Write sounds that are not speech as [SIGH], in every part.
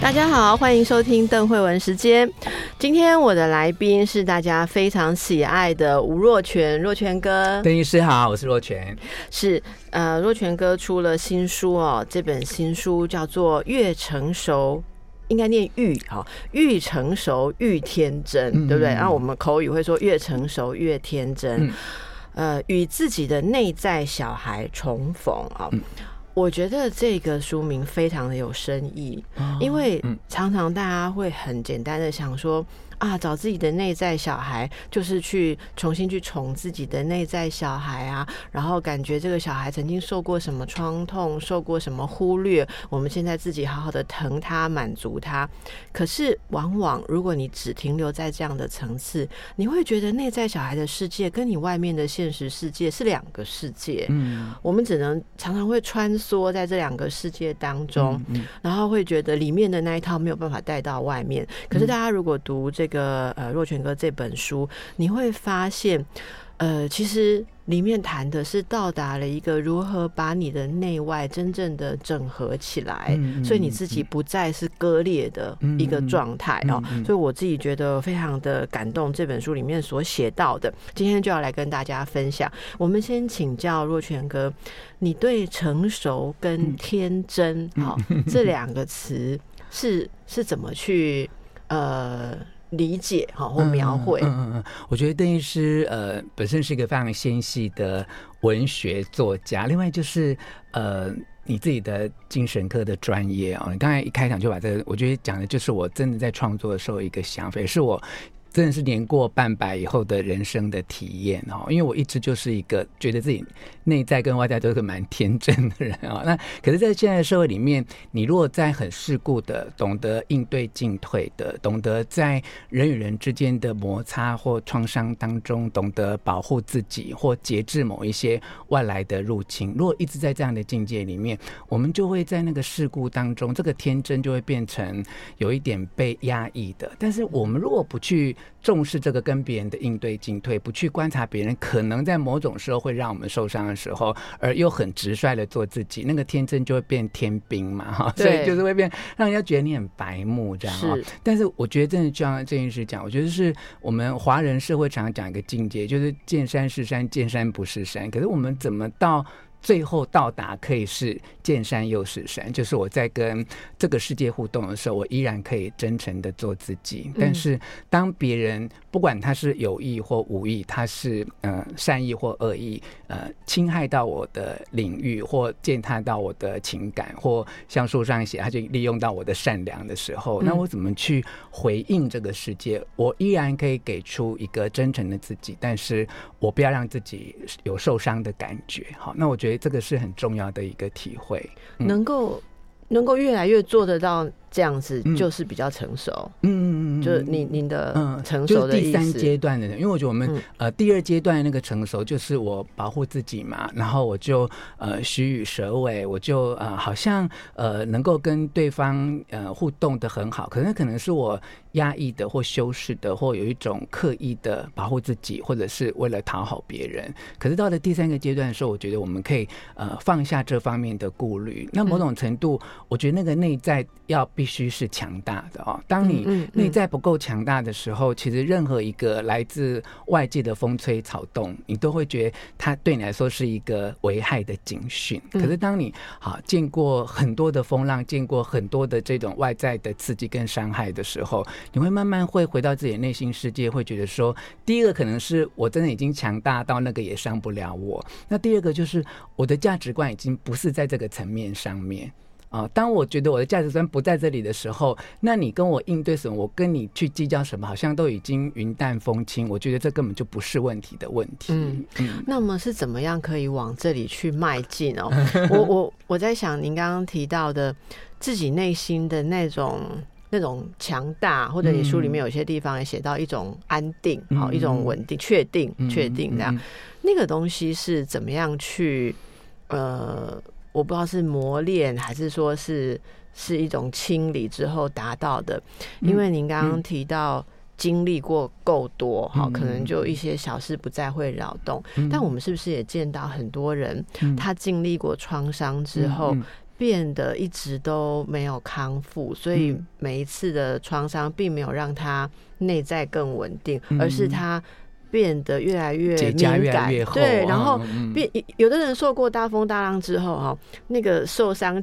大家好，欢迎收听邓慧文时间。今天我的来宾是大家非常喜爱的吴若权，若权哥。邓医师好，我是若权。是呃，若权哥出了新书哦，这本新书叫做《越成熟》，应该念“愈”哈，“愈成熟愈天真”，对不对？然后我们口语会说“越成熟越天真”。呃，与自己的内在小孩重逢啊，我觉得这个书名非常的有深意，因为常常大家会很简单的想说。啊，找自己的内在小孩，就是去重新去宠自己的内在小孩啊，然后感觉这个小孩曾经受过什么创痛，受过什么忽略，我们现在自己好好的疼他，满足他。可是往往如果你只停留在这样的层次，你会觉得内在小孩的世界跟你外面的现实世界是两个世界。嗯，我们只能常常会穿梭在这两个世界当中，然后会觉得里面的那一套没有办法带到外面。可是大家如果读这，个呃，若泉哥这本书，你会发现，呃，其实里面谈的是到达了一个如何把你的内外真正的整合起来，所以你自己不再是割裂的一个状态哦。所以我自己觉得非常的感动，这本书里面所写到的，今天就要来跟大家分享。我们先请教若泉哥，你对成熟跟天真，好这两个词是是怎么去呃？理解哈或描绘，嗯嗯嗯，我觉得邓医师呃本身是一个非常纤细的文学作家，另外就是呃你自己的精神科的专业啊，你刚才一开场就把这个，我觉得讲的就是我真的在创作的时候一个想法，也是我。真的是年过半百以后的人生的体验哦，因为我一直就是一个觉得自己内在跟外在都是蛮天真的人啊。[LAUGHS] 那可是，在现在的社会里面，你如果在很世故的、懂得应对进退的、懂得在人与人之间的摩擦或创伤当中，懂得保护自己或节制某一些外来的入侵，如果一直在这样的境界里面，我们就会在那个事故当中，这个天真就会变成有一点被压抑的。但是，我们如果不去重视这个跟别人的应对进退，不去观察别人可能在某种时候会让我们受伤的时候，而又很直率的做自己，那个天真就会变天兵嘛，哈，所以就是会变，让人家觉得你很白目这样啊。但是我觉得真的就像这件事讲，我觉得是我们华人社会常常讲一个境界，就是见山是山，见山不是山。可是我们怎么到？最后到达可以是见山又是山，就是我在跟这个世界互动的时候，我依然可以真诚的做自己。但是当别人不管他是有意或无意，他是呃善意或恶意，呃侵害到我的领域或践踏到我的情感，或像书上写，他就利用到我的善良的时候，那我怎么去回应这个世界？我依然可以给出一个真诚的自己，但是我不要让自己有受伤的感觉。好，那我觉得。这个是很重要的一个体会，能够能够越来越做得到。这样子就是比较成熟，嗯嗯嗯，就是您您的嗯成熟的第三阶段的人，因为我觉得我们呃第二阶段那个成熟就是我保护自己嘛，然后我就呃虚与蛇尾，我就呃好像呃能够跟对方呃互动的很好，可能可能是我压抑的或修饰的，或有一种刻意的保护自己，或者是为了讨好别人。可是到了第三个阶段的时候，我觉得我们可以呃放下这方面的顾虑，那某种程度，我觉得那个内在要。必须是强大的哦。当你内在不够强大的时候，其实任何一个来自外界的风吹草动，你都会觉得它对你来说是一个危害的警讯。可是当你好见过很多的风浪，见过很多的这种外在的刺激跟伤害的时候，你会慢慢会回到自己的内心世界，会觉得说，第一个可能是我真的已经强大到那个也伤不了我。那第二个就是我的价值观已经不是在这个层面上面。啊，当我觉得我的价值观不在这里的时候，那你跟我应对什么？我跟你去计较什么？好像都已经云淡风轻。我觉得这根本就不是问题的问题。嗯嗯。那么是怎么样可以往这里去迈进哦？[LAUGHS] 我我我在想，您刚刚提到的自己内心的那种那种强大，或者你书里面有些地方也写到一种安定，好、嗯一种稳定、确定、嗯确定这样。嗯那个东西是怎么样去呃，我不知道是磨练还是说是是一种清理之后达到的，因为您刚刚提到。经历过够多，哈，嗯。可能就一些小事不再会扰动。但我们是不是也见到很多人，嗯。他经历过创伤之后，嗯变得一直都没有康复，所以嗯每一次的创伤并没有让他内在更稳定，嗯。而是他变得越来越敏感。越，厚对，然后变有的人受过大风大浪之后哈，那个受伤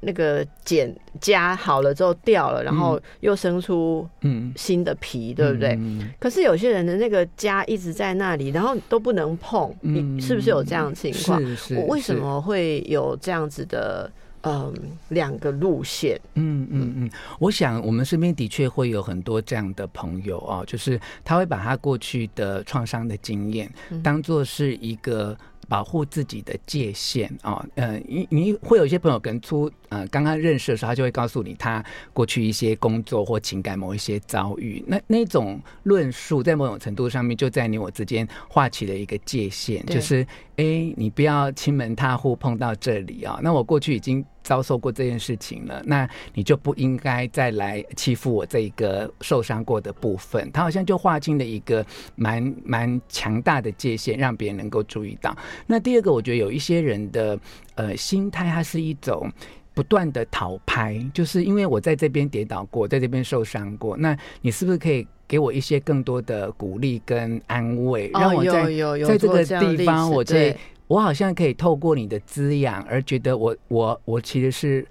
那个茧痂好了之后掉了，然后又生出嗯新的皮，对不对？嗯。可是有些人的那个痂一直在那里，然后都不能碰，嗯。你是不是有这样的情况？是是，我为什是。么会有这样子的嗯两个路线？嗯嗯嗯，我想我们身边的确会有很多这样的朋友哦，就是他会把他过去的创伤的经验嗯当做是一个。保护自己的界限啊，呃，你你会有一些朋友跟初呃刚刚认识的时候，他就会告诉你他过去一些工作或情感某一些遭遇，那那种论述在某种程度上面就在你我之间画起了一个界限，就是哎，你不要亲门踏户碰到这里啊。那我过去已经遭受过这件事情了，那你就不应该再来欺负我这一个受伤过的部分。他好像就划清了一个蛮蛮强大的界限，让别人能够注意到。那第二个，我觉得有一些人的呃心态，它是一种。不断的讨拍，就是因为我在这边跌倒过，在这边受伤过，那你是不是可以给我一些更多的鼓励跟安慰，让我在在这个地方，我可以对，我好像可以透过你的滋养，而觉得我我我其实是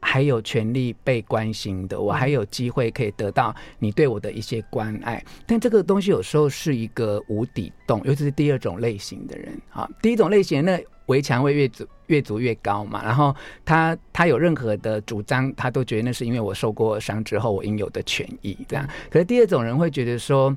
还有权利被关心的，我还有机会可以得到你对我的一些关爱。但这个东西有时候是一个无底洞，尤其是第二种类型的人啊，第一种类型那围墙会越筑越筑越高嘛，然后他他有任何的主张，他都觉得那是因为我受过伤之后我应有的权益这样。可是第二种人会觉得说。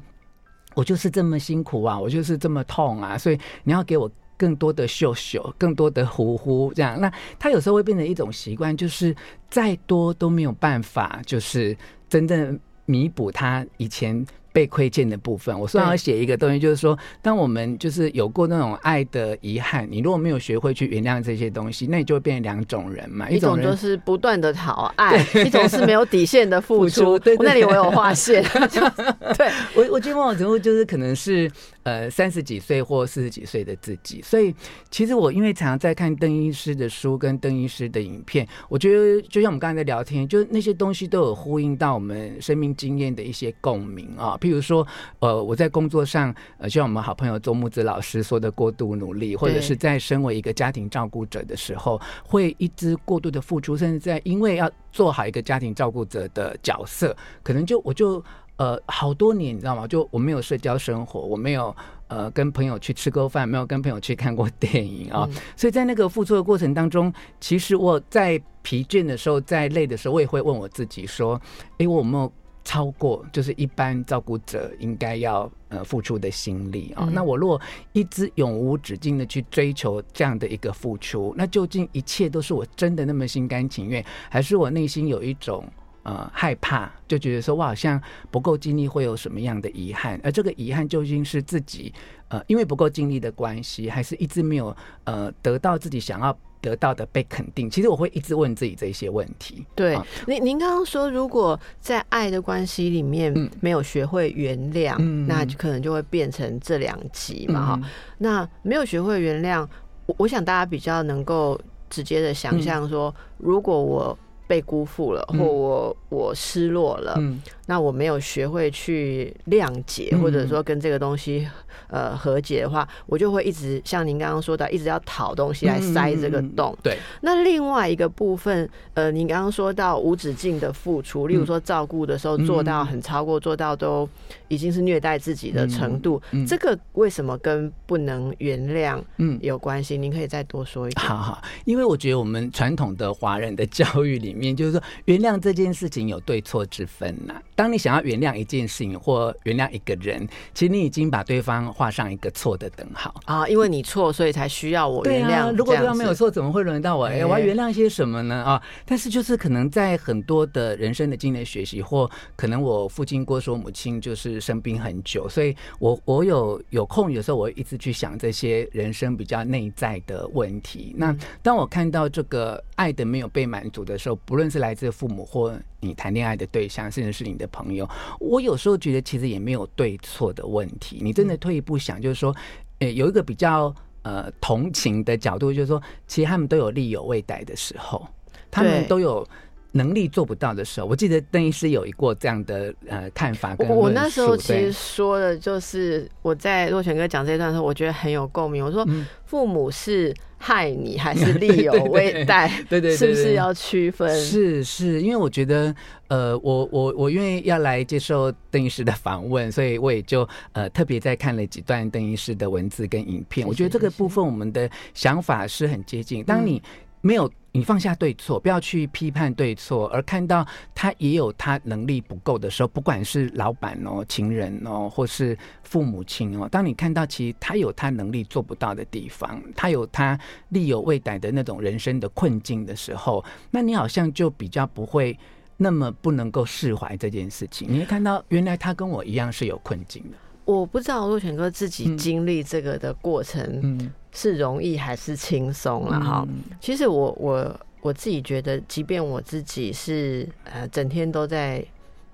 我就是这么辛苦啊，我就是这么痛啊，所以你要给我更多的秀秀，更多的呼呼，这样，那他有时候会变成一种习惯，就是再多都没有办法，就是真正弥补他以前被亏欠的部分。我虽然要写一个东西，就是说，当我们就是有过那种爱的遗憾，你如果没有学会去原谅这些东西，那你就会变成两种人嘛，一种人就是不断的讨爱，[LAUGHS] 一种是没有底线的付付出。那里我有划线，[LAUGHS] 对，我我觉得某种程度就是可能是呃三十几岁或四十几岁的自己，所以其实我因为常常在看邓医师的书跟邓医师的影片，我觉得就像我们刚才在聊天，就是那些东西都有呼应到我们生命经验的一些共鸣啊。譬如说，呃，我在工作上，呃，就像我们好朋友周木子老师说的过度努力，或者是在身为一个家庭照顾者的时候，会一直过度的付出，甚至在因为要做好一个家庭照顾者的角色，可能就我就。呃，好多年，你知道吗？就我没有社交生活，我没有呃跟朋友去吃过饭，没有跟朋友去看过电影啊、嗯所以在那个付出的过程当中，其实我在疲倦的时候，在累的时候，我也会问我自己说：，哎，我有没有超过就是一般照顾者应该要呃付出的心力啊、嗯那我如果一直永无止境的去追求这样的一个付出，那究竟一切都是我真的那么心甘情愿，还是我内心有一种？呃，害怕就觉得说我好像不够尽力，会有什么样的遗憾？而这个遗憾究竟是自己呃因为不够尽力的关系，还是一直没有呃得到自己想要得到的被肯定？其实我会一直问自己这些问题。对啊，您您刚刚说，如果在爱的关系里面嗯没有学会原谅，嗯那就可能就会变成这两集嘛哈。嗯那没有学会原谅，我我想大家比较能够直接的想象说，如果我被辜负了，嗯。或我我失落了，嗯那我没有学会去谅解，嗯或者说跟这个东西呃和解的话，我就会一直像您刚刚说的，一直要讨东西来塞这个洞。对，那另外一个部分，呃，您刚刚说到无止境的付出，例如说照顾的时候嗯做到很超过，做到都已经是虐待自己的程度，这个为什么跟不能原谅嗯。有关系？您可以再多说一点。好好，因为我觉得我们传统的华人的 [LAUGHS] 教育里面，就是说原谅这件事情有对错之分呐、当你想要原谅一件事情或原谅一个人，其实你已经把对方画上一个错的等号啊，因为你错，所以才需要我原谅。如果对方没有错，怎么会轮到我？哎，我要原谅一些什么呢？啊，但是就是可能在很多的人生的经验学习，或可能我父亲过说母亲就是生病很久，所以我我有有空有时候我会一直去想这些人生比较内在的问题。那当我看到这个爱的没有被满足的时候，不论是来自父母或你谈恋爱的对象，甚至是你的朋友，我有时候觉得其实也没有对错的问题。你真的退一步想，就是说，呃，有一个比较呃同情的角度，就是说，其实他们都有力有未逮的时候，他们都有。能力做不到的时候，我记得邓医师有一过这样的呃看法。我我那时候其实说的就是我在若泉哥讲这一段的时候，我觉得很有共鸣。我说父母是害你还是利有 [LAUGHS] 未待？对对，是不是要区分？是是，因为我觉得呃，我我我因为要来接受邓医师的访问，所以我也就呃特别在看了几段邓医师的文字跟影片。我觉得这个部分我们的想法是很接近。当你没有。你放下对错，不要去批判对错，而看到他也有他能力不够的时候，不管是老板哦、情人哦，或是父母亲哦，当你看到其实他有他能力做不到的地方，他有他力有未逮的那种人生的困境的时候，那你好像就比较不会那么不能够释怀这件事情。你会看到，原来他跟我一样是有困境的。我不知道若泉哥自己经历这个的过程是容易还是轻松了哈。其实我我我自己觉得，即便我自己是呃整天都在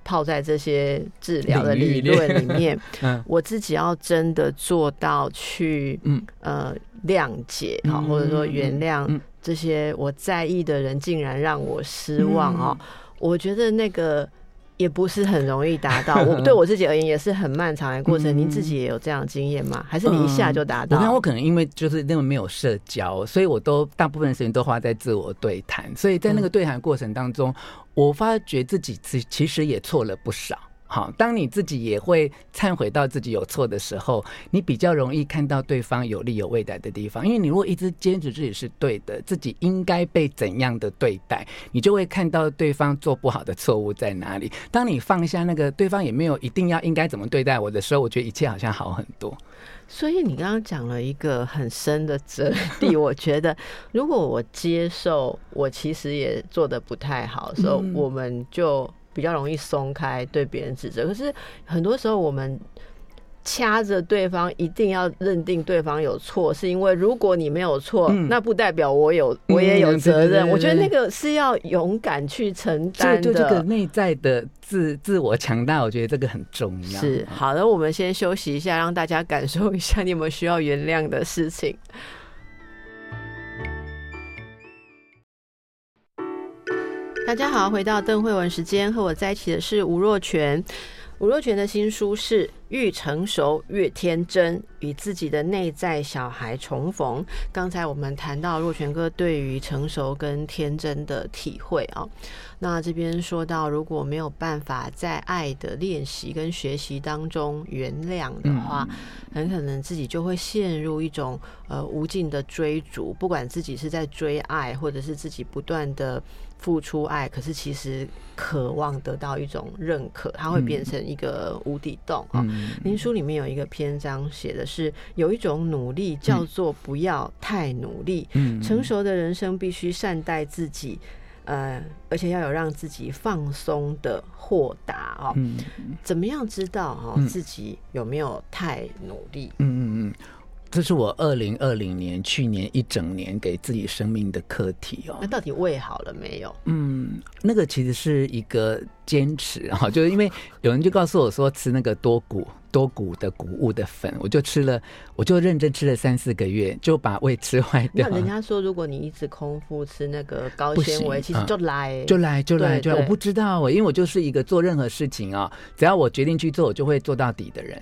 泡在这些治疗的理论里面，[LAUGHS] 我自己要真的做到去呃谅解哈，或者说原谅这些我在意的人，竟然让我失望啊！我觉得那个。也不是很容易达到，[LAUGHS] 我对我自己而言也是很漫长的过程。您自己也有这样的经验吗？还是你一下就达到？我看我可能因为就是那么没有社交，所以我都大部分时间都花在自我对谈。所以在那个对谈过程当中，我发觉自己其其实也错了不少。好，当你自己也会忏悔到自己有错的时候，你比较容易看到对方有利有未来的地方。因为你如果一直坚持自己是对的，自己应该被怎样的对待，你就会看到对方做不好的错误在哪里。当你放下那个对方也没有一定要应该怎么对待我的时候，我觉得一切好像好很多。所以你刚刚讲了一个很深的哲理，我觉得如果我接受我其实也做的不太好所以，我们就。比较容易松开对别人指责，可是很多时候我们掐着对方，一定要认定对方有错，是因为如果你没有错，那不代表我有，我也有责任。我觉得那个是要勇敢去承担的，这个内在的自自我强大，我觉得这个很重要。是好的，我们先休息一下，让大家感受一下你有没有需要原谅的事情。大家好，回到邓慧文时间，和我在一起的是吴若权。吴若权的新书是《愈成熟越天真》，与自己的内在小孩重逢。刚才我们谈到若泉哥对于成熟跟天真的体会啊，那这边说到，如果没有办法在爱的练习跟学习当中原谅的话，很可能自己就会陷入一种呃无尽的追逐，不管自己是在追爱，或者是自己不断的。付出爱，可是其实渴望得到一种认可，它会变成一个无底洞啊。您书里面有一个篇章写的是，有一种努力叫做不要太努力。嗯，成熟的人生必须善待自己，呃，而且要有让自己放松的豁达哦。嗯，怎么样知道哈自己有没有太努力？嗯嗯嗯。这是我二零二零年去年一整年给自己生命的课题哦。那到底胃好了没有？嗯，那个其实是一个坚持哈，[LAUGHS] 就是因为有人就告诉我说吃那个多谷多谷的谷物的粉，我就吃了，我就认真吃了三四个月，就把胃吃坏掉。那人家说，如果你一直空腹吃那个高纤维，其实就来就来就来就来。我不知道，因为我就是一个做任何事情啊，只要我决定去做，我就会做到底的人。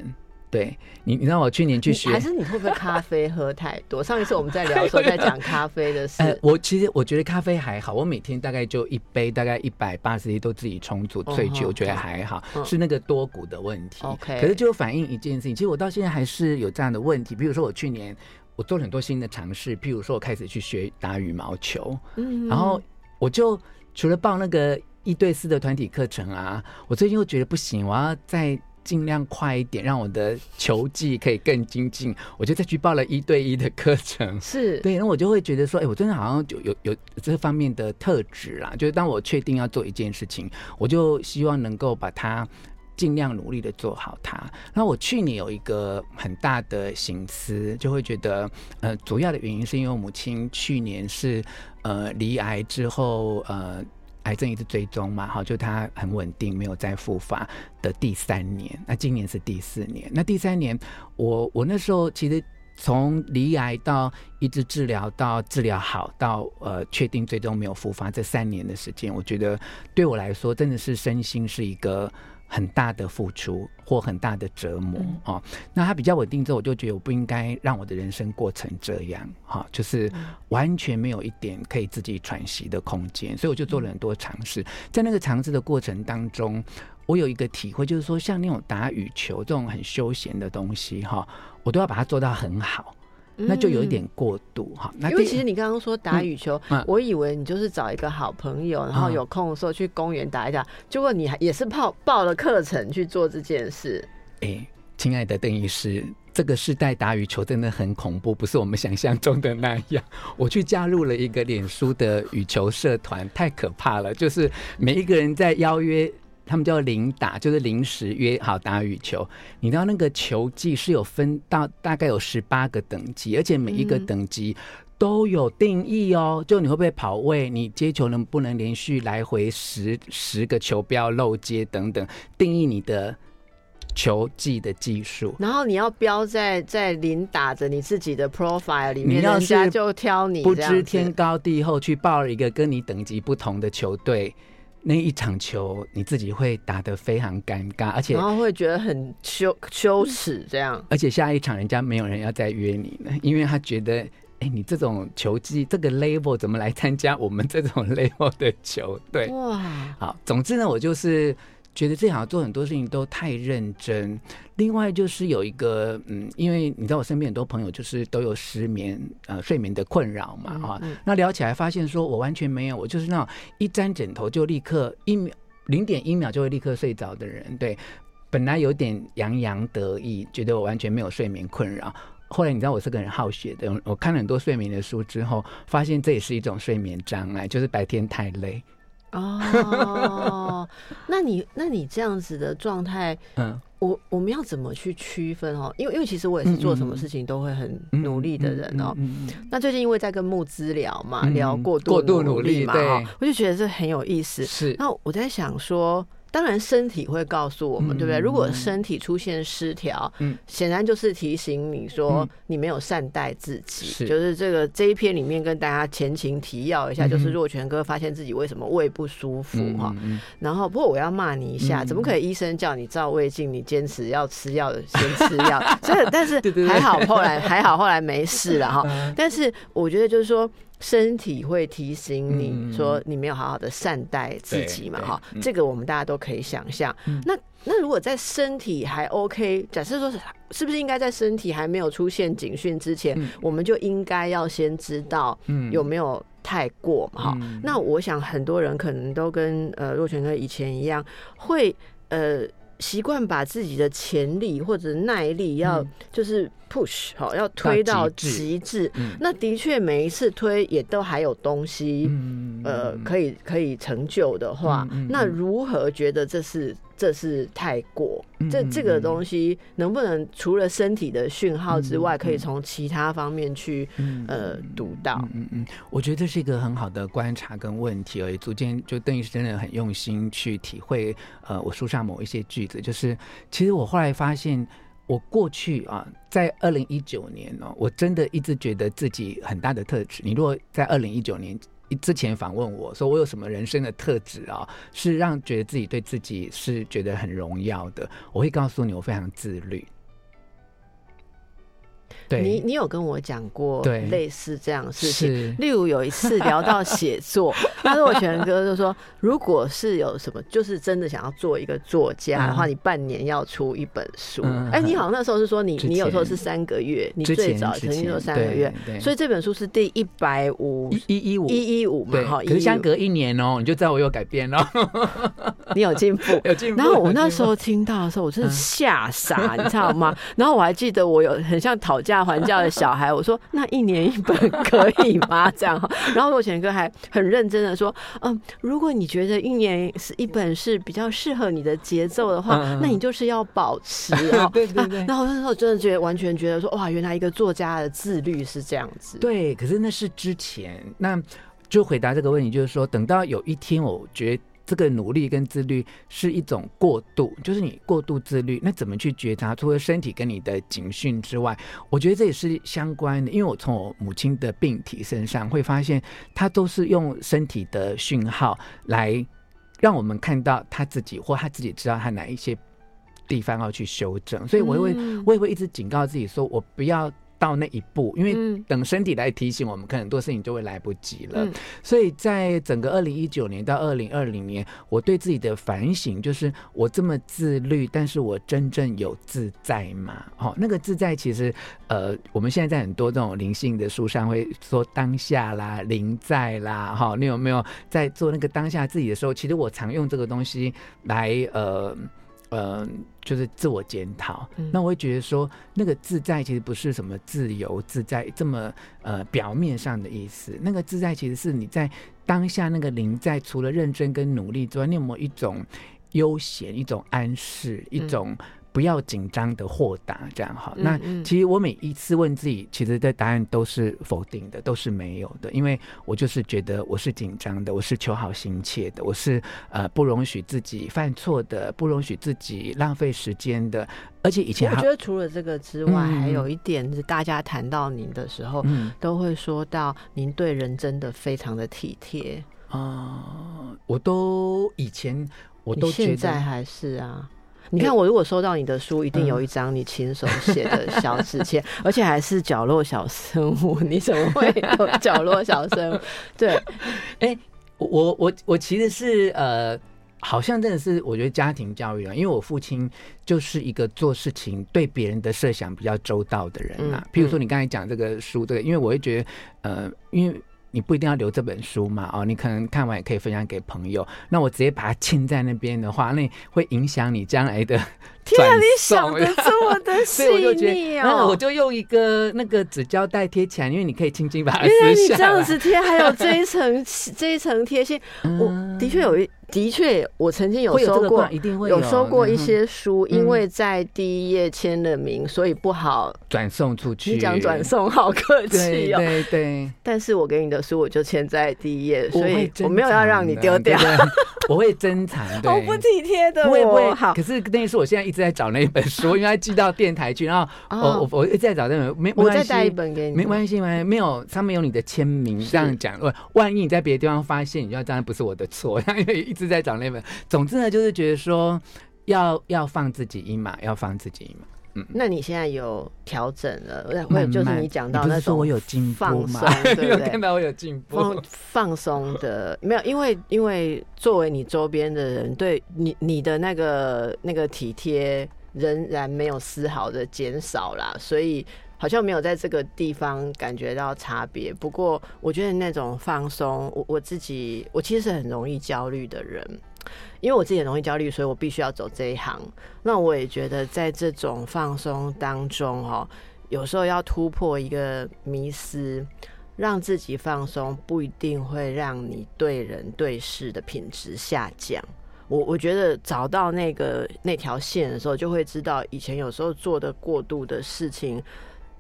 对你，你知道我去年去学，还是你会不会咖啡喝太多？[LAUGHS] 上一次我们在聊的时候 [LAUGHS] 在讲咖啡的事。呃，我其实我觉得咖啡还好，我每天大概就一杯，大概一百八十滴都自己冲煮萃取，我觉得还好，是那个多股的问题。OK，可是就反映一件事情，其实我到现在还是有这样的问题。比如说我去年我做了很多新的尝试，譬如说我开始去学打羽毛球，嗯，然后我就除了报那个。一对四的团体课程啊，我最近又觉得不行，我要再尽量快一点，让我的球技可以更精进，我就再去报了一对一的课程。是对，那我就会觉得说，哎，我真的好像就有有这方面的特质啦。就是当我确定要做一件事情，我就希望能够把它尽量努力的做好它。那我去年有一个很大的心思，就会觉得，呃，主要的原因是因为我母亲去年是呃离癌之后，呃。癌症一直追踪嘛，好，就他很稳定，没有再复发的第三年。那今年是第四年。那第三年，我我那时候其实从离癌到一直治疗到治疗好到呃确定最终没有复发这三年的时间，我觉得对我来说真的是身心是一个。很大的付出或很大的折磨哦，那他比较稳定之后，我就觉得我不应该让我的人生过成这样哈，就是完全没有一点可以自己喘息的空间，所以我就做了很多尝试。在那个尝试的过程当中，我有一个体会，就是说像那种打羽球这种很休闲的东西哈，我都要把它做到很好。那就有一点过度哈，因为其实你刚刚说打羽球，我以为你就是找一个好朋友，然后有空的时候去公园打一打。结果你还也是报报了课程去做这件事。哎，亲爱的邓医师，这个时代打羽球真的很恐怖，不是我们想象中的那样。我去加入了一个脸书的羽球社团，太可怕了，就是每一个人在邀约。他们叫临打，就是临时约好打羽球。你知道那个球技是有分到大概有十八个等级，而且每一个等级都有定义哦。就你会不会跑位，你接球能不能连续来回十 [LAUGHS] 十个球不要漏接等等，定义你的球技的技术。然后你要标在在临打着你自己的 profile 里面，人家就挑你。不知天高地厚去报了一个跟你等级不同的球队。那一场球你自己会打得非常尴尬，而且然后会觉得很羞羞耻这样。而且下一场人家没有人要再约你了，因为他觉得，哎，你这种球技这个 level 怎么来参加我们这种 [LAUGHS] level 的球队？哇，好，总之呢，我就是。觉得自己好像做很多事情都太认真。另外就是有一个，嗯，因为你知道我身边很多朋友就是都有失眠，呃，睡眠的困扰嘛，哈。那聊起来发现说我完全没有，我就是那种一沾枕头就立刻一秒零点一秒就会立刻睡着的人。对，本来有点洋洋得意，觉得我完全没有睡眠困扰。后来你知道我是个人好学的，我看了很多睡眠的书之后，发现这也是一种睡眠障碍，就是白天太累。哦，[LAUGHS] 那你那你这样子的状态，嗯，我我们要怎么去区分哦？因为因为其实我也是做什么事情都会很努力的人哦。那最近因为在跟木资聊嘛，聊过度过度努力嘛，我就觉得这很有意思。是，那我在想说。当然，身体会告诉我们，对不对？如果身体出现失调，嗯，显然就是提醒你说你没有善待自己。就是这个这一篇里面跟大家前情提要一下，就是若泉哥发现自己为什么胃不舒服哈。然后，不过我要骂你一下，怎么可以医生叫你照胃镜，你坚持要吃药的先吃药？所以，[LAUGHS] 但是还好后来还好后来没事了哈。[LAUGHS] 但是我觉得就是说。身体会提醒你说你没有好好的善待自己嘛？哈，这个我们大家都可以想象。那那如果在身体还 OK，假设说是是不是应该在身体还没有出现警讯之前，我们就应该要先知道有没有太过嘛？哈，那我想很多人可能都跟呃若泉哥以前一样，会呃。习惯把自己的潜力或者耐力要就是 push 好，要推到极致。那的确每一次推也都还有东西，呃，可以可以成就的话，那如何觉得这是？这是太过，这这个东西能不能除了身体的讯号之外，可以从其他方面去呃读到？嗯嗯，我觉得这是一个很好的观察跟问题而已。逐渐就邓医师真的很用心去体会，呃，我书上某一些句子，就是其实我后来发现，我过去啊，在二零一九年哦，我真的一直觉得自己很大的特质。你如果在二零一九年。之前访问我说我有什么人生的特质啊，是让觉得自己对自己是觉得很荣耀的。我会告诉你，我非常自律。对，你你有跟我讲过对。类似这样的事情，例如有一次聊到写作，[LAUGHS] 那我全哥就说，如果是有什么，就是真的想要做一个作家的话，嗯你半年要出一本书。嗯。哎，你好像那时候是说你你有时候是三个月，你最早曾经说前三个月，所以这本书是第一百五一一一五。一一五嘛，对，哈，可是相隔一年哦，你就知道我有改变了，[LAUGHS] 你有进步。[LAUGHS] 有进步。然后我那时候听到的时候，我真的嗯。吓傻，你知道吗？然后我还记得我有很像讨价还价的小孩，我说那一年一本可以吗？这样哈。[LAUGHS] 然后我前哥还很认真的说，嗯，如果你觉得一年是一本是比较适合你的节奏的话，那你就是要保持哦。[LAUGHS] 对对对啊 [LAUGHS] 然后那时候真的觉得完全觉得说，哇，原来一个作家的自律是这样子。对，可是那是之前，那就回答这个问题，就是说，等到有一天，我觉得这个努力跟自律是一种过度，就是你过度自律，那怎么去觉察？除了身体跟你的警讯之外，我觉得这也是相关的，因为我从我母亲的病体身上会发现，她都是用身体的讯号来让我们看到她自己，或她自己知道她哪一些地方要去修正，所以我也会、嗯我也会一直警告自己说，我不要到那一步，因为嗯等身体来提醒我们，可能很多事情就会来不及了。嗯所以在整个二零一九年到二零二零年，我对自己的反省就是，我这么自律，但是我真正有自在吗？哦，那个自在其实，呃，我们现在在很多这种灵性的书上会说当下啦、灵在啦，哈、你有没有在做那个当下自己的时候？其实我常用这个东西来，呃。呃，就是自我检讨。嗯那我会觉得说，那个自在其实不是什么自由自在这么呃表面上的意思。那个自在其实是你在当下那个临在，除了认真跟努力之外，你有没有一种悠闲、一种安适、一种不要紧张的豁达？这样哈。那其实我每一次问自己，其实的答案都是否定的，都是没有的，因为我就是觉得我是紧张的，我是求好心切的，我是呃不容许自己犯错的，不容许自己浪费时间的，而且以前我觉得除了这个之外，嗯还有一点是大家谈到您的时候，嗯都会说到您对人真的非常的体贴，啊、我都以前我都你觉得。现在还是啊。你看，我如果收到你的书，一定有一张你亲手写的小纸签，而且还是角落小生物。你怎么会有 [LAUGHS] 角落小生物？对，[LAUGHS] 哎我我我其实是呃，好像真的是我觉得家庭教育啊，因为我父亲就是一个做事情对别人的设想比较周到的人啊。嗯譬如说你刚才讲这个书，这个，因为我会觉得呃，因为。你不一定要留这本书嘛，哦，你可能看完也可以分享给朋友。那我直接把它嵌在那边的话，那会影响你将来的天啊，你想的这么的细腻哦，那我哦！就用一个那个纸胶带贴起来，因为你可以轻轻把它原来撕下来。你这样子贴，还有这一层 [LAUGHS] 这一层贴心，我的确有一，的确我曾经有会有这收过，一定会有收过一嗯些书，嗯因为在第一页签了名，所以不好。转送出去。你讲转送好客气哦，对对，但是我给你的书我就签在第一页，所以我没有要让你丢掉，我会珍藏。对 [LAUGHS] 好不体贴的我也不。好可，是那是我现在一直在找那一本书，因为他寄到电台去，然后我哦我我一直在找那本，没没我再带一本给你，没关系，没关系，没有上面有你的签名，这样讲，万万一你在别的地方发现，你就要当然不是我的错，[LAUGHS] 因为一直在找那本。总之呢，就是觉得说要要放自己一马，要放自己一马。那你现在有调整了，或者慢慢就是你讲到那种我有进步放吗松，？[LAUGHS] 对有不对？看到我有进步放。放松的没有，因为因为作为你周边的人，对你你的那个那个体贴仍然没有丝毫的减少啦，所以好像没有在这个地方感觉到差别。不过我觉得那种放松，我我自己我其实是很容易焦虑的人。因为我自己很容易焦虑，所以我必须要走这一行。那我也觉得，在这种放松当中，哦，有时候要突破一个迷思，让自己放松，不一定会让你对人对事的品质下降。我我觉得找到那个那条线的时候，就会知道以前有时候做的过度的事情，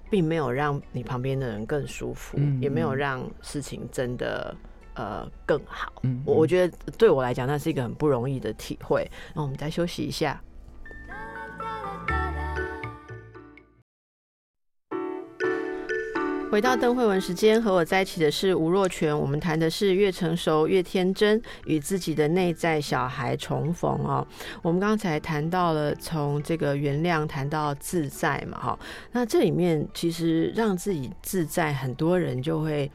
并没有让你旁边的人更舒服，嗯也没有嗯让事情真的呃更好。嗯我我觉得对我来讲，那是一个很不容易的体会。那我们再休息一下。回到邓慧文时间，和我在一起的是吴若泉。我们谈的是越成熟越天真，与自己的内在小孩重逢哦。我们刚才谈到了从这个原谅谈到自在嘛，哈。那这里面其实让自己自在，很多人就会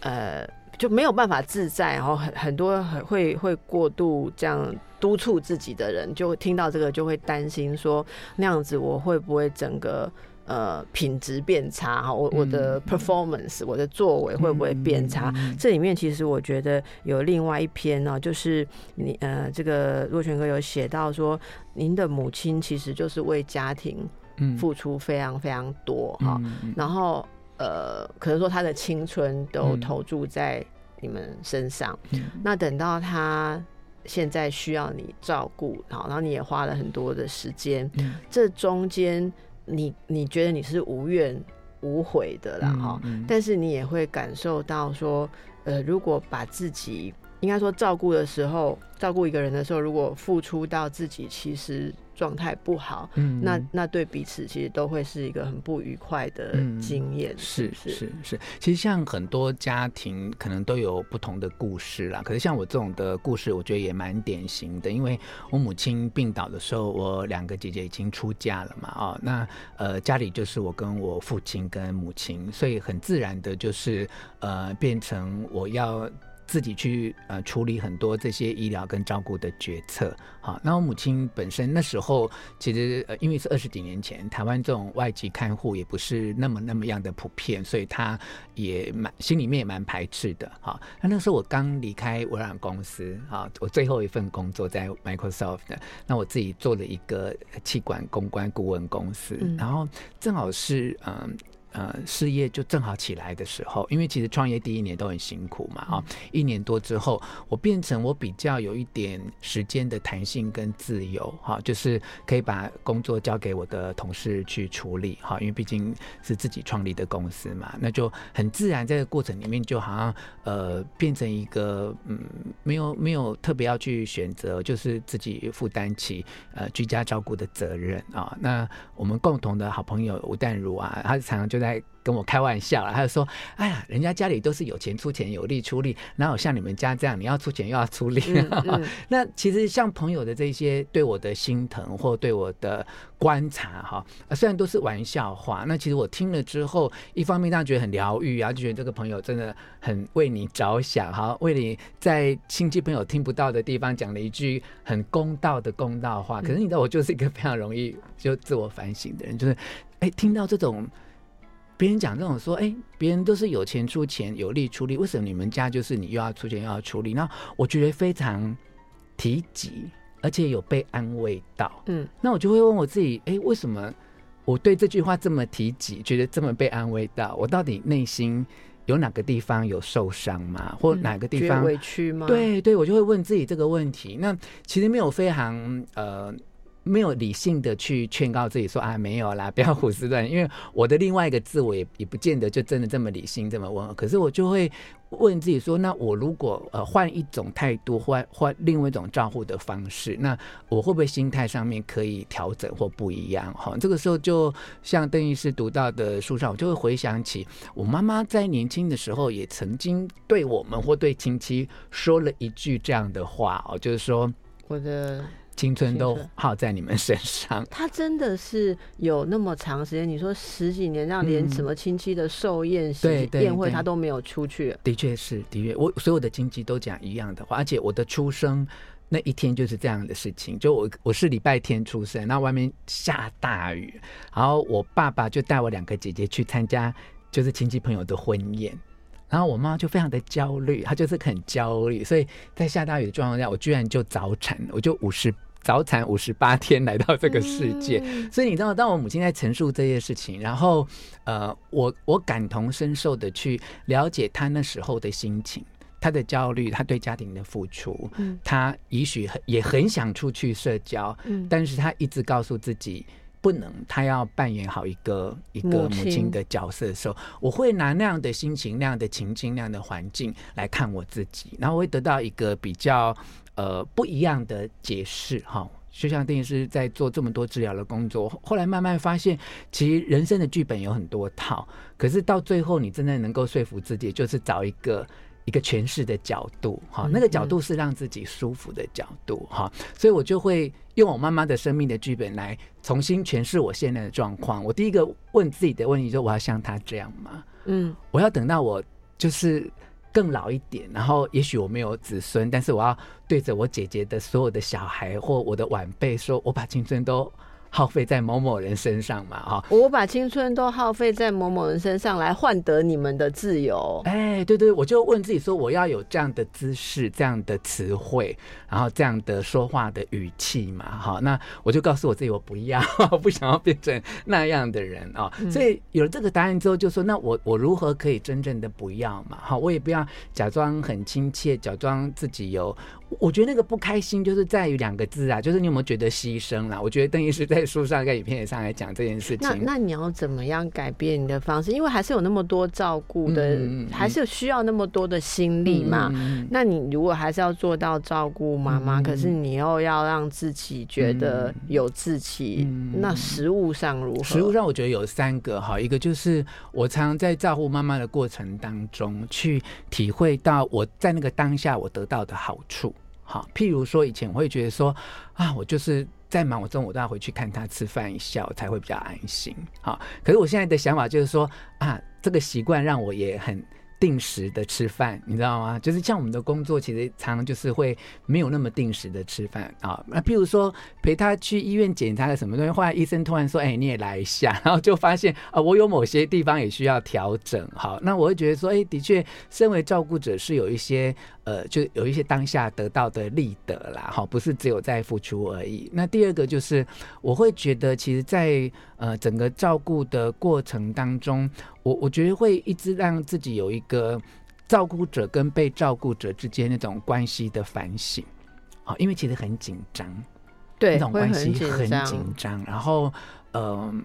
呃就没有办法自在，然后很很多很会会过度这样督促自己的人，就听到这个就会担心说那样子我会不会整个。呃，品质变差哈，我我的 performance，我的作为会不会变差？这里面其实我觉得有另外一篇呢，就是你呃，这个若泉哥有写到说，您的母亲其实就是为家庭付出非常非常多哈，然后呃，可能说他的青春都投注在你们身上，那等到他现在需要你照顾，好，然后你也花了很多的时间，这中间。你你觉得你是无怨无悔的啦哈，但是你也会感受到说，呃，如果把自己应该说照顾的时候，照顾一个人的时候，如果付出到自己其实。状态不好，嗯，那那对彼此其实都会是一个很不愉快的经验。是是是，其实像很多家庭可能都有不同的故事啦。可是像我这种的故事，我觉得也蛮典型的。因为我母亲病倒的时候，我两个姐姐已经出嫁了嘛，哦，那呃家里就是我跟我父亲跟母亲，所以很自然的就是呃变成我要。自己去呃处理很多这些医疗跟照顾的决策，好，那我母亲本身那时候其实呃因为是二十几年前，台湾这种外籍看护也不是那么那么样的普遍，所以她也蛮心里面也蛮排斥的，好，那那时候我刚离开微软公司，啊，我最后一份工作在 Microsoft，那我自己做了一个气管公关顾问公司，然后正好是嗯。呃，事业就正好起来的时候，因为其实创业第一年都很辛苦嘛，啊，一年多之后，我变成我比较有一点时间的弹性跟自由，哈，就是可以把工作交给我的同事去处理，哈，因为毕竟是自己创立的公司嘛，那就很自然，在这个过程里面，就好像呃，变成一个嗯，没有没有特别要去选择，就是自己负担起呃居家照顾的责任啊。那我们共同的好朋友吴淡如啊，他常常就在。在跟我开玩笑了，他就说：“哎呀，人家家里都是有钱出钱，有力出力，哪有像你们家这样，你要出钱又要出力？” [LAUGHS] 那其实像朋友的这些对我的心疼或对我的观察，哈，虽然都是玩笑话，那其实我听了之后，一方面让觉得很疗愈啊，就觉得这个朋友真的很为你着想，哈，为你在亲戚朋友听不到的地方讲了一句很公道的公道话。可是你知道，我就是一个非常容易就自我反省的人，就是哎，听到这种。别人讲这种说，哎，别人都是有钱出钱，有力出力，为什么你们家就是你又要出钱又要出力？那我觉得非常提及，而且有被安慰到。嗯，那我就会问我自己，哎，为什么我对这句话这么提及，觉得这么被安慰到？我到底内心有哪个地方有受伤吗？或哪个地方委屈吗？对对，我就会问自己这个问题。那其实没有非常呃。没有理性的去劝告自己说啊，没有啦，不要胡思乱，因为我的另外一个自我也也不见得就真的这么理性这么温和。可是我就会问自己说，那我如果呃换一种态度，换换另外一种照顾的方式，那我会不会心态上面可以调整或不一样？哈，这个时候就像邓医师读到的书上，我就会回想起我妈妈在年轻的时候也曾经对我们或对亲戚说了一句这样的话哦，就是说我的。青春都耗在你们身上。[LAUGHS] 他真的是有那么长时间？你说十几年，让连什么亲戚的寿宴、宴会他都没有出去。的确是，的确，我所有的亲戚都讲一样的话。而且我的出生那一天就是这样的事情。就我我是礼拜天出生，那外面下大雨，然后我爸爸就带我两个姐姐去参加就是亲戚朋友的婚宴，然后我妈就非常的焦虑，她就是很焦虑，所以在下大雨的状况下，我居然就早产，我就五十。早产五十八天来到这个世界，所以你知道，当我母亲在陈述这些事情，然后呃，我我感同身受的去了解她那时候的心情，她的焦虑，她对家庭的付出，嗯，她也许很也很想出去社交，嗯，但是她一直告诉自己不能，他要扮演好一个一个母亲的角色的时候，我会拿那样的心情、那样的情境、那样的环境来看我自己，然后我会得到一个比较。呃，不一样的解释哈，就像电影师在做这么多治疗的工作，后来慢慢发现，其实人生的剧本有很多套，可是到最后，你真的能够说服自己，就是找一个一个诠释的角度，哈，那个角度是让自己舒服的角度，哈，所以我就会用我妈妈的生命的剧本来重新诠释我现在的状况。我第一个问自己的问题就：我要像她这样吗？嗯，我要等到我就是更老一点，然后也许我没有子孙，但是我要对着我姐姐的所有的小孩或我的晚辈说，我把青春都。耗费在某某人身上嘛，哈！我把青春都耗费在某某人身上，来换得你们的自由。哎，对对，我就问自己说，我要有这样的姿势、这样的词汇，然后这样的说话的语气嘛，哈。那我就告诉我自己，我不要，我 [LAUGHS] 不想要变成那样的人啊。所以有了这个答案之后，就说那我我如何可以真正的不要嘛？哈，我也不要假装很亲切，假装自己有。我觉得那个不开心就是在于两个字啊，就是你有没有觉得牺牲啦？我觉得邓医师在书上、在影片上来讲这件事情。那那你要怎么样改变你的方式？因为还是有那么多照顾的，还是需要那么多的心力嘛。那你如果还是要做到照顾妈妈，可是你又要让自己觉得有自己，那食物上如何？食物上我觉得有三个哈，一个就是我常常在照顾妈妈的过程当中，去体会到我在那个当下我得到的好处。好，譬如说以前我会觉得说啊，我就是在忙，我中午都要回去看他吃饭一下，我才会比较安心。好，可是我现在的想法就是说啊，这个习惯让我也很。定时的吃饭，你知道吗？就是像我们的工作，其实常常就是会没有那么定时的吃饭啊。那譬如说陪他去医院检查个什么东西，后来医生突然说：“哎，你也来一下。”然后就发现啊，我有某些地方也需要调整。好，那我会觉得说：“哎，的确，身为照顾者是有一些呃，就有一些当下得到的利得啦。哈，不是只有在付出而已。那第二个就是我会觉得，其实，在呃整个照顾的过程当中。我我觉得会一直让自己有一个照顾者跟被照顾者之间那种关系的反省，啊，因为其实很紧张，对，那种关系很紧张。然后，嗯，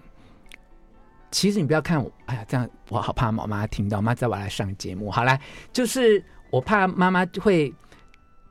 其实你不要看我，哎呀，这样我好怕妈妈听到，妈再我来上节目。好来，就是我怕妈妈会，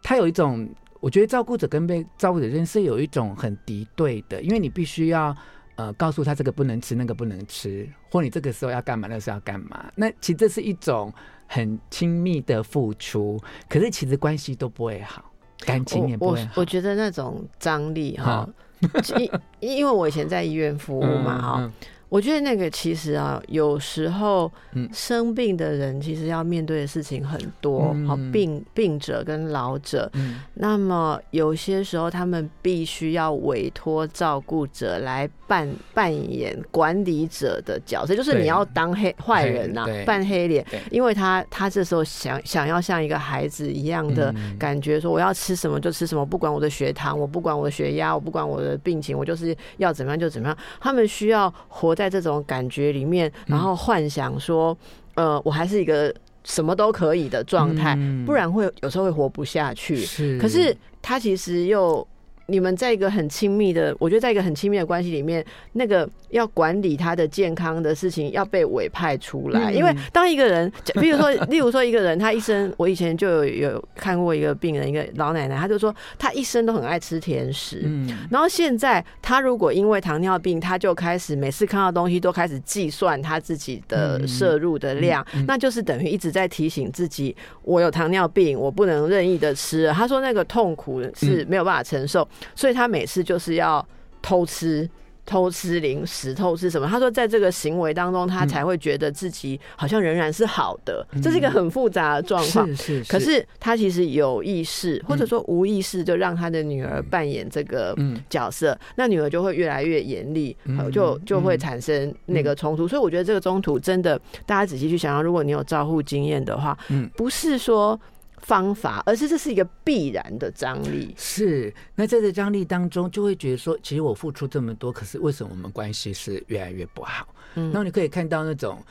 她有一种，我觉得照顾者跟被照顾者之间是有一种很敌对的，因为你必须要。呃，告诉他这个不能吃，那个不能吃，或你这个时候要干嘛，那时候要干嘛。那其实这是一种很亲密的付出，可是其实关系都不会好，感情也不会好。我觉得那种张力哈，[LAUGHS] 因因为我以前在医院服务嘛哈。我觉得那个其实啊，有时候生病的人其实要面对的事情很多，好病病者跟老者，那么有些时候他们必须要委托照顾者来扮扮演管理者的角色，就是你要当黑坏人呐，扮黑脸，因为他他这时候想想要像一个孩子一样的感觉，说我要吃什么就吃什么，不管我的血糖，我不管我的血压，我不管我的病情，我就是要怎么样就怎么样。他们需要活在这种感觉里面，然后幻想说，呃，我还是一个什么都可以的状态，不然会有时候会活不下去。是，可是他其实又。你们在一个很亲密的，我觉得在一个很亲密的关系里面，那个要管理他的健康的事情要被委派出来。因为当一个人，[LAUGHS] 比如说，例如说一个人，他一生，我以前就有有看过一个病人，一个老奶奶，她就说她一生都很爱吃甜食。嗯。然后现在她如果因为糖尿病，她就开始每次看到东西都开始计算她自己的摄入的量，那就是等于一直在提醒自己，我有糖尿病，我不能任意的吃。她说那个痛苦是没有办法承受。所以他每次就是要偷吃、偷吃零食、偷吃什么？他说，在这个行为当中，他才会觉得自己好像仍然是好的。这是一个很复杂的状况。是是。可是他其实有意识，或者说无意识，就让他的女儿扮演这个角色。那女儿就会越来越严厉，就就会产生那个冲突。所以我觉得这个中途真的，大家仔细去想想，如果你有照护经验的话，嗯，不是说。方法，而是这是一个必然的张力。是，那在这张力当中，就会觉得说，其实我付出这么多，可是为什么我们关系是越来越不好？嗯，那你可以看到那种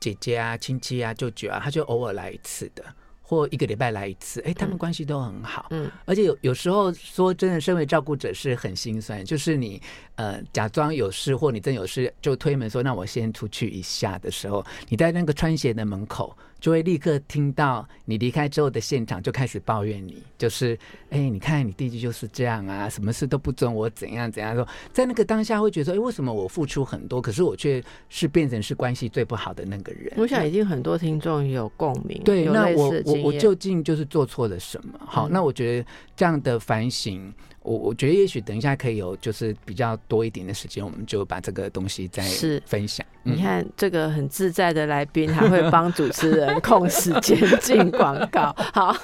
姐姐啊、亲戚啊、舅舅啊，他就偶尔来一次的，或一个礼拜来一次，哎，他们关系都很好。嗯，而且有有时候说真的，身为照顾者是很心酸，就是你呃假装有事，或你真有事，就推门说，那我先出去一下的时候，你在那个穿鞋的门口。就会立刻听到你离开之后的现场就开始抱怨你，就是哎，你看你弟弟就是这样啊，什么事都不准我怎样怎样说，在那个当下会觉得说，哎，为什么我付出很多，可是我却是变成是关系最不好的那个人？我想已经很多听众有共鸣。对，那我我我究竟就是做错了什么？好，那我觉得这样的反省。我我觉得也许等一下可以有就是比较多一点的时间，我们就把这个东西再分享。你看这个很自在的来宾，还会帮主持人控时间 [LAUGHS] 进广告，好。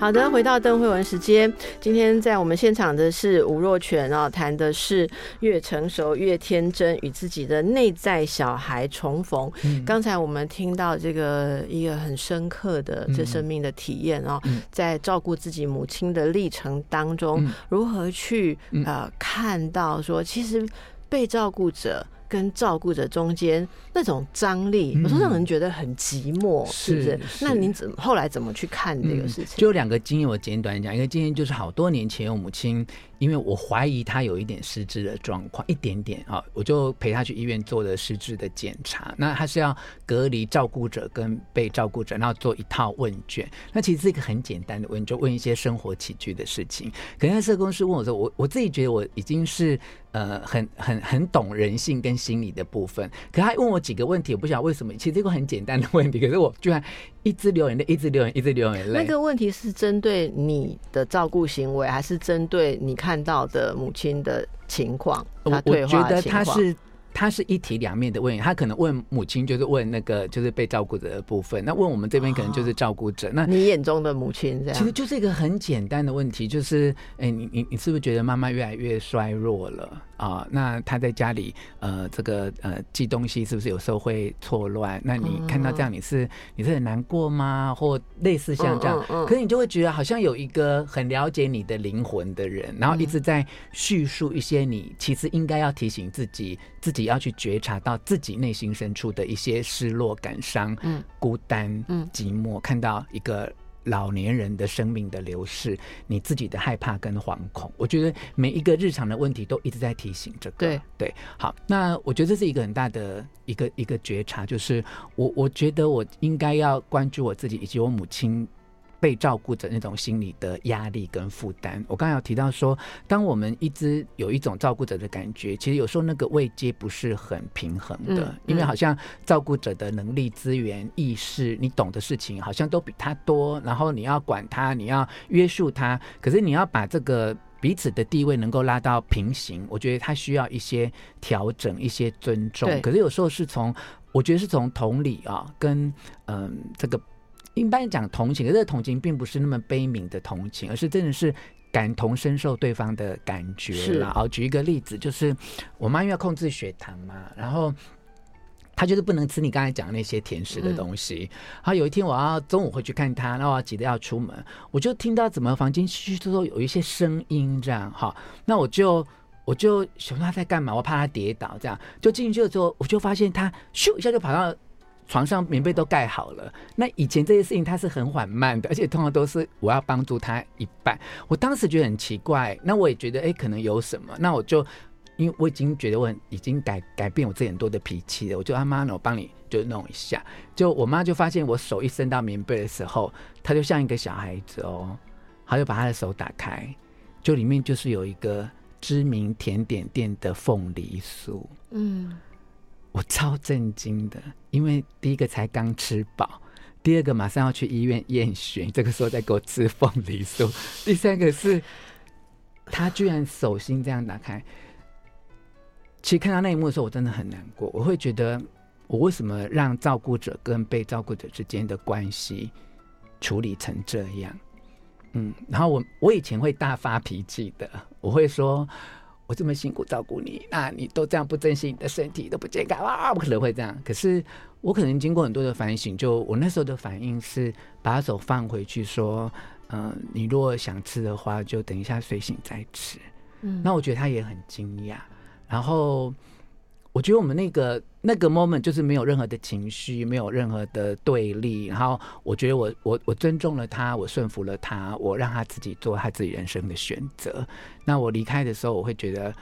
好的，回到邓慧文时间。今天在我们现场的是吴若权啊，谈的是越成熟越天真，与自己的内在小孩重逢。刚才我们听到这个一个很深刻的这生命的体验啊，在照顾自己母亲的历程当中，如何去呃看到说，其实被照顾者。跟照顾者中间那种张力，有时候让人觉得很寂寞，是不是？那您怎后来怎么去看这个事情？就两个经验，我简短讲。一个经验就是好多年前，我母亲。因为我怀疑他有一点失智的状况，一点点啊，我就陪他去医院做了失智的检查。那他是要隔离照顾者跟被照顾者，然后做一套问卷。那其实是一个很简单的问，就问一些生活起居的事情。可能社工师问我说，我我自己觉得我已经是呃很很很懂人性跟心理的部分。可他问我几个问题，我不晓得为什么。其实这个很简单的问题，可是我居然一直流眼泪，一直流眼，一直流眼泪。那个问题是针对你的照顾行为，还是针对你看？到的母亲的情况，我我觉得他是他是一体两面的问，他可能问母亲就是问那个就是被照顾者的部分，那问我们这边可能就是照顾者。那你眼中的母亲，这样其实就是一个很简单的问题，就是哎，你你你是不是觉得妈妈越来越衰弱了？啊，那他在家里，呃，这个呃寄东西是不是有时候会错乱？那你看到这样，你是你是很难过吗？或类似像这样，可是你就会觉得好像有一个很了解你的灵魂的人，然后一直在叙述一些你其实应该要提醒自己，自己要去觉察到自己内心深处的一些失落、感伤、孤单、寂寞，看到一个。老年人的生命的流逝，你自己的害怕跟惶恐，我觉得每一个日常的问题都一直在提醒这个。对对，好，那我觉得这是一个很大的一个一个觉察，就是我我觉得我应该要关注我自己以及我母亲。被照顾者那种心理的压力跟负担，我刚才有提到说，当我们一直有一种照顾者的感觉，其实有时候那个位阶不是很平衡的，因为好像照顾者的能力、资源、意识，你懂的事情好像都比他多，然后你要管他，你要约束他，可是你要把这个彼此的地位能够拉到平行，我觉得他需要一些调整、一些尊重。可是有时候是从，我觉得是从同理啊，跟嗯这个。一般讲同情，可是同情并不是那么悲悯的同情，而是真的是感同身受对方的感觉啦。好，举一个例子，就是我妈因为要控制血糖嘛，然后她就是不能吃你刚才讲的那些甜食的东西。然后有一天我要中午回去看她，然后我急着要出门，我就听到怎么房间嘘嘘说有一些声音这样哈，那我就我就想她在干嘛，我怕她跌倒，这样就进去了之后，我就发现她咻一下就跑到。床上棉被都盖好了。那以前这些事情他是很缓慢的，而且通常都是我要帮助他一半。我当时觉得很奇怪，那我也觉得哎，可能有什么。那我就因为我已经觉得我已经改改变我自己很多的脾气了，我就阿妈呢，我帮你就弄一下。就我妈就发现我手一伸到棉被的时候，她就像一个小孩子哦，她就把她的手打开，就里面就是有一个知名甜点店的凤梨酥。嗯。我超震惊的，因为第一个才刚吃饱，第二个马上要去医院验血，这个时候再给我吃凤梨酥，第三个是他居然手心这样打开。其实看到那一幕的时候，我真的很难过。我会觉得，我为什么让照顾者跟被照顾者之间的关系处理成这样？嗯，然后我我以前会大发脾气的，我会说。我这么辛苦照顾你，那你都这样不珍惜你的身体，都不健康啊！不可能会这样。可是我可能经过很多的反省，就我那时候的反应是把手放回去，说：“嗯，你如果想吃的话，就等一下睡醒再吃。”嗯，那我觉得他也很惊讶，然后。我觉得我们那个那个 moment 就是没有任何的情绪，没有任何的对立。然后我觉得我我我尊重了他，我顺服了他，我让他自己做他自己人生的选择。那我离开的时候，我会觉得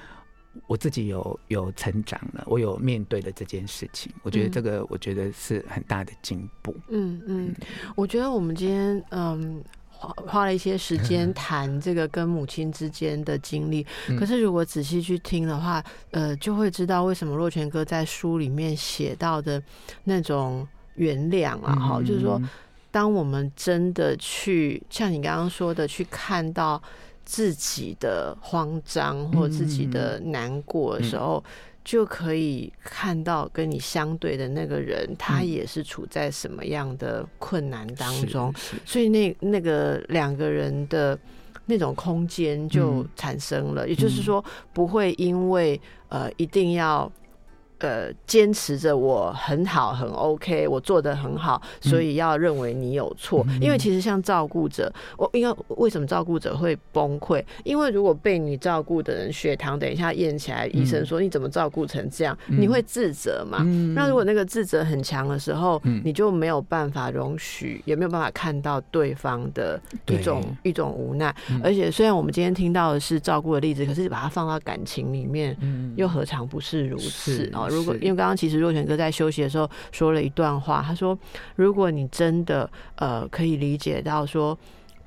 我自己有有成长了，我有面对了这件事情，我觉得这个我觉得是很大的进步。嗯嗯，我觉得我们今天嗯花花了一些时间 [LAUGHS] 谈这个跟母亲之间的经历，可是如果仔细去听的话，呃，就会知道为什么若泉哥在书里面写到的那种原谅啊，哈，就是说，当我们真的去像你刚刚说的去看到。自己的慌张或自己的难过的时候，就可以看到跟你相对的那个人，他也是处在什么样的困难当中，所以那那个两个人的那种空间就产生了。也就是说，不会因为呃一定要。呃，坚持着我很好，很 OK，我做的很好，所以要认为你有错。因为其实像照顾者，我因为为什么照顾者会崩溃？因为如果被你照顾的人血糖等一下验起来，医生说你怎么照顾成这样，你会自责嘛？那如果那个自责很强的时候，你就没有办法容许，也没有办法看到对方的一种一种无奈。而且虽然我们今天听到的是照顾的例子，可是把它放到感情里面，又何尝不是如此哦？如果因为刚刚其实若泉哥在休息的时候说了一段话，他说：“如果你真的呃可以理解到说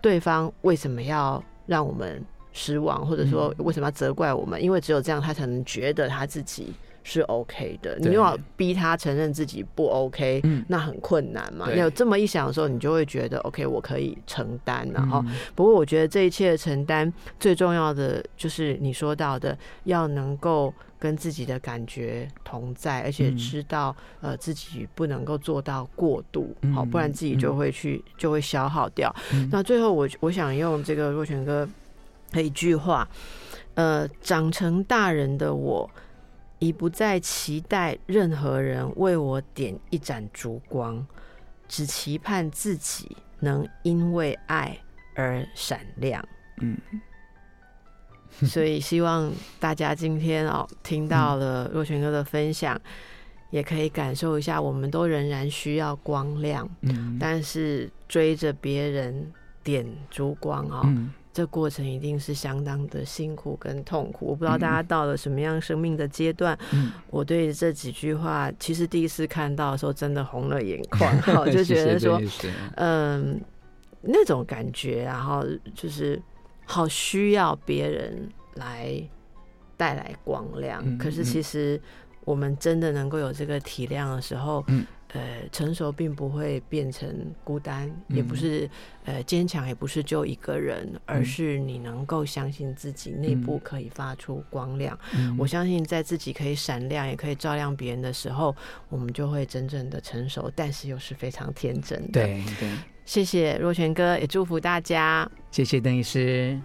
对方为什么要让我们失望，或者说为什么要责怪我们，因为只有这样他才能觉得他自己是 OK 的。你又要逼他承认自己不 OK，那很困难嘛。有这么一想的时候，你就会觉得 OK，我可以承担。然后，不过我觉得这一切的承担最重要的就是你说到的，要能够。”跟自己的感觉同在，而且知道呃自己不能够做到过度，好，不然自己就会去就会消耗掉。那最后我我想用这个若泉哥的一句话，呃，长成大人的我已不再期待任何人为我点一盏烛光，只期盼自己能因为爱而闪亮。嗯。[LAUGHS] 所以希望大家今天哦听到了若泉哥的分享，也可以感受一下，我们都仍然需要光亮，嗯，但是追着别人点烛光哦，这过程一定是相当的辛苦跟痛苦。我不知道大家到了什么样生命的阶段，我对这几句话其实第一次看到的时候，真的红了眼眶，哈，[LAUGHS] 就觉得说，嗯，那种感觉，然后就是。好需要别人来带来光亮，可是其实我们真的能够有这个体谅的时候，呃，成熟并不会变成孤单，也不是呃坚强，也不是就一个人，而是你能够相信自己内部可以发出光亮。我相信在自己可以闪亮，也可以照亮别人的时候，我们就会真正的成熟，但是又是非常天真的。对对。谢谢若泉哥，也祝福大家。谢谢邓医师。